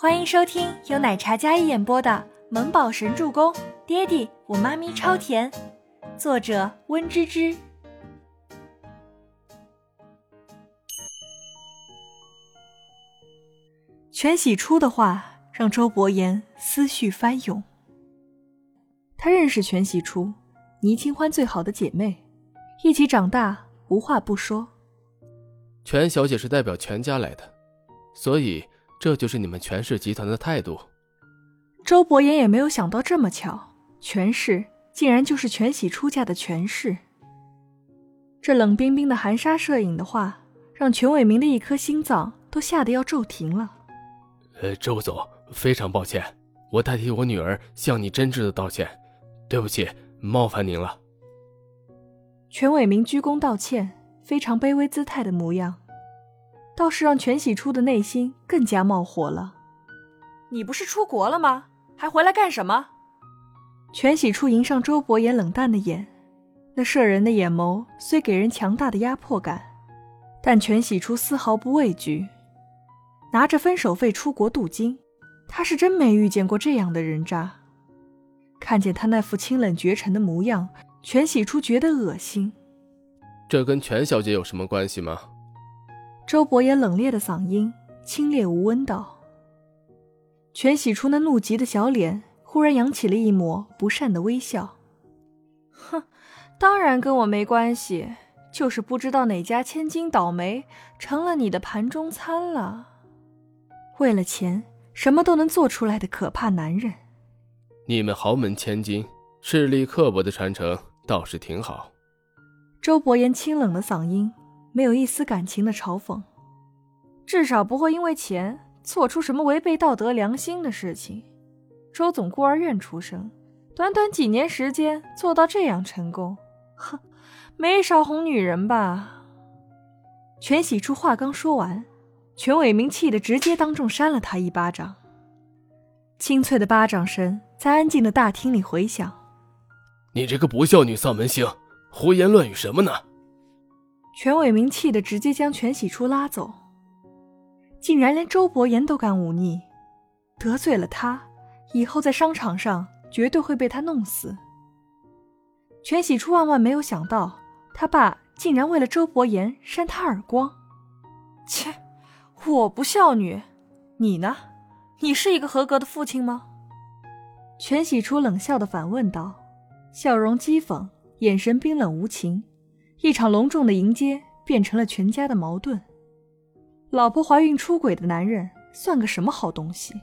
欢迎收听由奶茶嘉一演播的《萌宝神助攻》，爹地我妈咪超甜，作者温芝芝。全喜初的话让周伯言思绪翻涌。他认识全喜初，倪清欢最好的姐妹，一起长大，无话不说。全小姐是代表全家来的，所以。这就是你们权氏集团的态度。周伯言也没有想到这么巧，权氏竟然就是全喜出嫁的权氏。这冷冰冰的含沙射影的话，让全伟明的一颗心脏都吓得要骤停了。呃，周总，非常抱歉，我代替我女儿向你真挚的道歉，对不起，冒犯您了。全伟明鞠躬道歉，非常卑微姿态的模样。倒是让全喜初的内心更加冒火了。你不是出国了吗？还回来干什么？全喜初迎上周伯言冷淡的眼，那摄人的眼眸虽给人强大的压迫感，但全喜初丝毫不畏惧。拿着分手费出国镀金，他是真没遇见过这样的人渣。看见他那副清冷绝尘的模样，全喜初觉得恶心。这跟全小姐有什么关系吗？周伯言冷冽的嗓音清冽无温道：“全喜初那怒极的小脸忽然扬起了一抹不善的微笑。哼，当然跟我没关系，就是不知道哪家千金倒霉成了你的盘中餐了。为了钱，什么都能做出来的可怕男人。你们豪门千金势力刻薄的传承倒是挺好。”周伯言清冷的嗓音。没有一丝感情的嘲讽，至少不会因为钱做出什么违背道德良心的事情。周总孤儿院出生，短短几年时间做到这样成功，哼，没少哄女人吧？全喜初话刚说完，全伟明气得直接当众扇了他一巴掌。清脆的巴掌声在安静的大厅里回响。你这个不孝女丧门星，胡言乱语什么呢？全伟明气得直接将全喜初拉走，竟然连周伯言都敢忤逆，得罪了他，以后在商场上绝对会被他弄死。全喜初万万没有想到，他爸竟然为了周伯言扇他耳光。切，我不孝女，你呢？你是一个合格的父亲吗？全喜初冷笑的反问道，笑容讥讽，眼神冰冷无情。一场隆重的迎接变成了全家的矛盾。老婆怀孕出轨的男人算个什么好东西？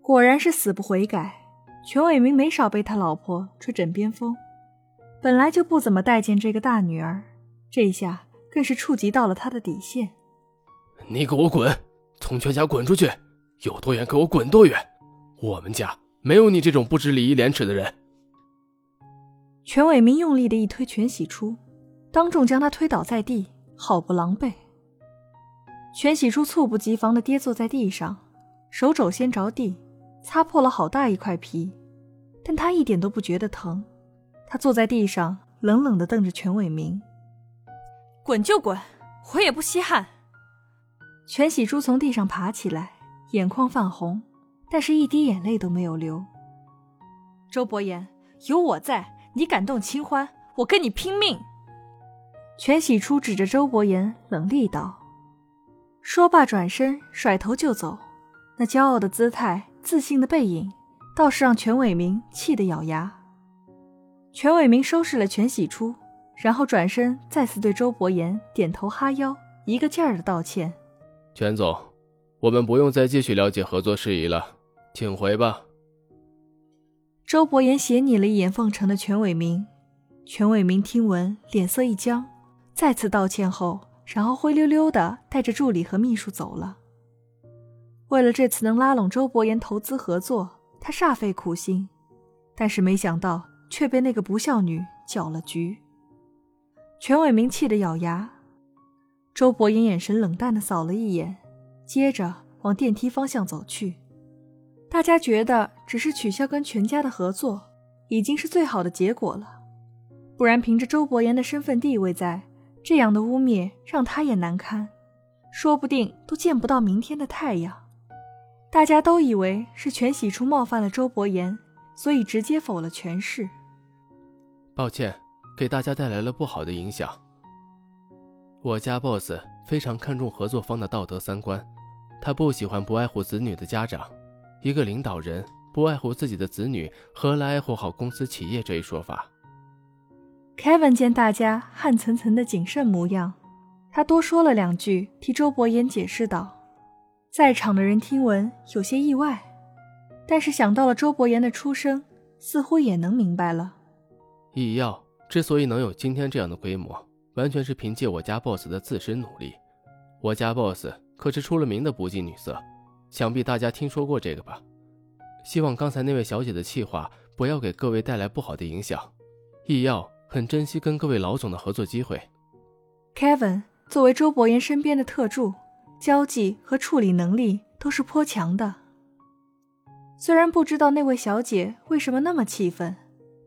果然是死不悔改。全伟明没少被他老婆吹枕边风，本来就不怎么待见这个大女儿，这下更是触及到了他的底线。你给我滚！从全家滚出去！有多远给我滚多远！我们家没有你这种不知礼义廉耻的人。全伟明用力的一推全喜初。当众将他推倒在地，好不狼狈。全喜初猝不及防地跌坐在地上，手肘先着地，擦破了好大一块皮，但他一点都不觉得疼。他坐在地上，冷冷地瞪着全伟明：“滚就滚，我也不稀罕。”全喜珠从地上爬起来，眼眶泛红，但是一滴眼泪都没有流。周伯言，有我在，你敢动清欢，我跟你拼命！全喜初指着周伯言冷厉道：“说罢，转身甩头就走。那骄傲的姿态、自信的背影，倒是让全伟明气得咬牙。”全伟明收拾了全喜初，然后转身再次对周伯言点头哈腰，一个劲儿的道歉：“全总，我们不用再继续了解合作事宜了，请回吧。”周伯言斜睨了一眼奉承的全伟明，全伟明听闻，脸色一僵。再次道歉后，然后灰溜溜的带着助理和秘书走了。为了这次能拉拢周伯言投资合作，他煞费苦心，但是没想到却被那个不孝女搅了局。全伟明气得咬牙。周伯言眼神冷淡的扫了一眼，接着往电梯方向走去。大家觉得只是取消跟全家的合作，已经是最好的结果了，不然凭着周伯言的身份地位在。这样的污蔑让他也难堪，说不定都见不到明天的太阳。大家都以为是全喜初冒犯了周伯言，所以直接否了全氏。抱歉，给大家带来了不好的影响。我家 boss 非常看重合作方的道德三观，他不喜欢不爱护子女的家长。一个领导人不爱护自己的子女，何来爱护好公司企业这一说法？Kevin 见大家汗涔涔的谨慎模样，他多说了两句，替周伯言解释道。在场的人听闻有些意外，但是想到了周伯言的出生，似乎也能明白了。易药之所以能有今天这样的规模，完全是凭借我家 boss 的自身努力。我家 boss 可是出了名的不近女色，想必大家听说过这个吧？希望刚才那位小姐的气话不要给各位带来不好的影响。易药很珍惜跟各位老总的合作机会。Kevin 作为周伯言身边的特助。交际和处理能力都是颇强的。虽然不知道那位小姐为什么那么气愤，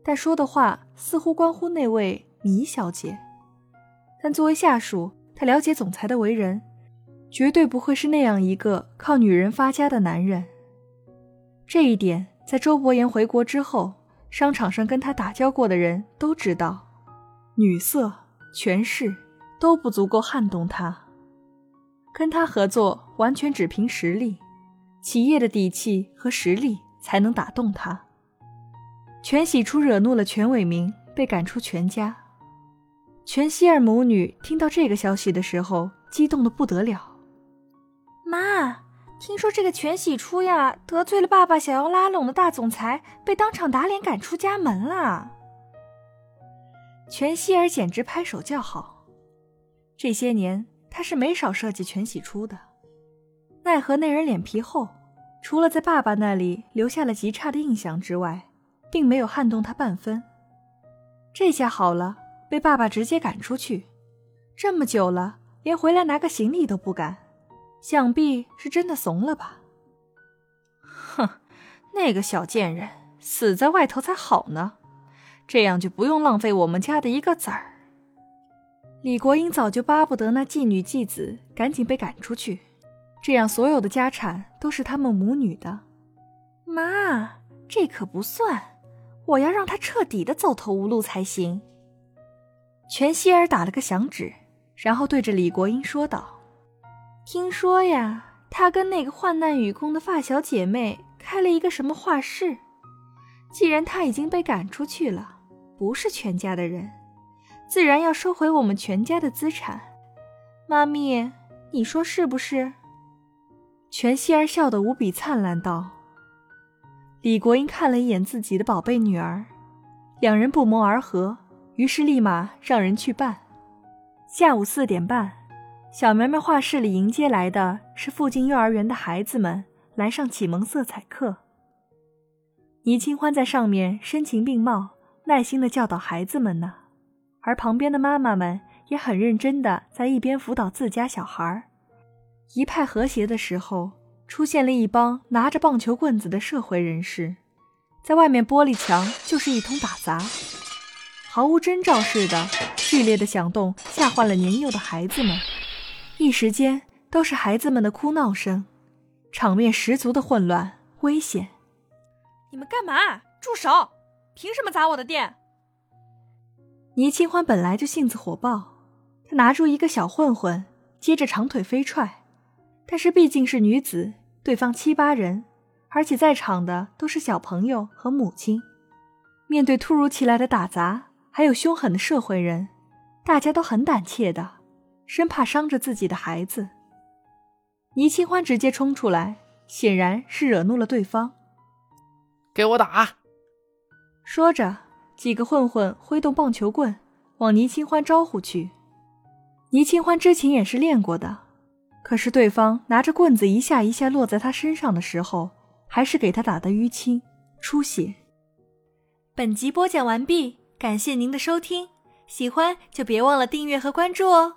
但说的话似乎关乎那位米小姐。但作为下属，他了解总裁的为人，绝对不会是那样一个靠女人发家的男人。这一点，在周伯言回国之后，商场上跟他打交过的人都知道，女色、权势都不足够撼动他。跟他合作完全只凭实力，企业的底气和实力才能打动他。全喜初惹怒了全伟明，被赶出全家。全希儿母女听到这个消息的时候，激动的不得了。妈，听说这个全喜初呀，得罪了爸爸想要拉拢的大总裁，被当场打脸赶出家门了。全希儿简直拍手叫好。这些年。他是没少设计全喜初的，奈何那人脸皮厚，除了在爸爸那里留下了极差的印象之外，并没有撼动他半分。这下好了，被爸爸直接赶出去，这么久了，连回来拿个行李都不敢，想必是真的怂了吧？哼，那个小贱人死在外头才好呢，这样就不用浪费我们家的一个子儿。李国英早就巴不得那妓女继子赶紧被赶出去，这样所有的家产都是他们母女的。妈，这可不算，我要让他彻底的走投无路才行。全希儿打了个响指，然后对着李国英说道：“听说呀，他跟那个患难与共的发小姐妹开了一个什么画室。既然他已经被赶出去了，不是全家的人。”自然要收回我们全家的资产，妈咪，你说是不是？全希儿笑得无比灿烂，道：“李国英看了一眼自己的宝贝女儿，两人不谋而合，于是立马让人去办。下午四点半，小苗苗画室里迎接来的是附近幼儿园的孩子们来上启蒙色彩课。倪清欢在上面声情并茂，耐心的教导孩子们呢。”而旁边的妈妈们也很认真的在一边辅导自家小孩儿，一派和谐的时候，出现了一帮拿着棒球棍子的社会人士，在外面玻璃墙就是一通打砸，毫无征兆似的剧烈的响动吓坏了年幼的孩子们，一时间都是孩子们的哭闹声，场面十足的混乱危险。你们干嘛？住手！凭什么砸我的店？倪清欢本来就性子火爆，她拿住一个小混混，接着长腿飞踹。但是毕竟是女子，对方七八人，而且在场的都是小朋友和母亲，面对突如其来的打砸，还有凶狠的社会人，大家都很胆怯的，生怕伤着自己的孩子。倪清欢直接冲出来，显然是惹怒了对方。给我打！说着。几个混混挥动棒球棍往倪清欢招呼去。倪清欢之前也是练过的，可是对方拿着棍子一下一下落在他身上的时候，还是给他打得淤青、出血。本集播讲完毕，感谢您的收听，喜欢就别忘了订阅和关注哦。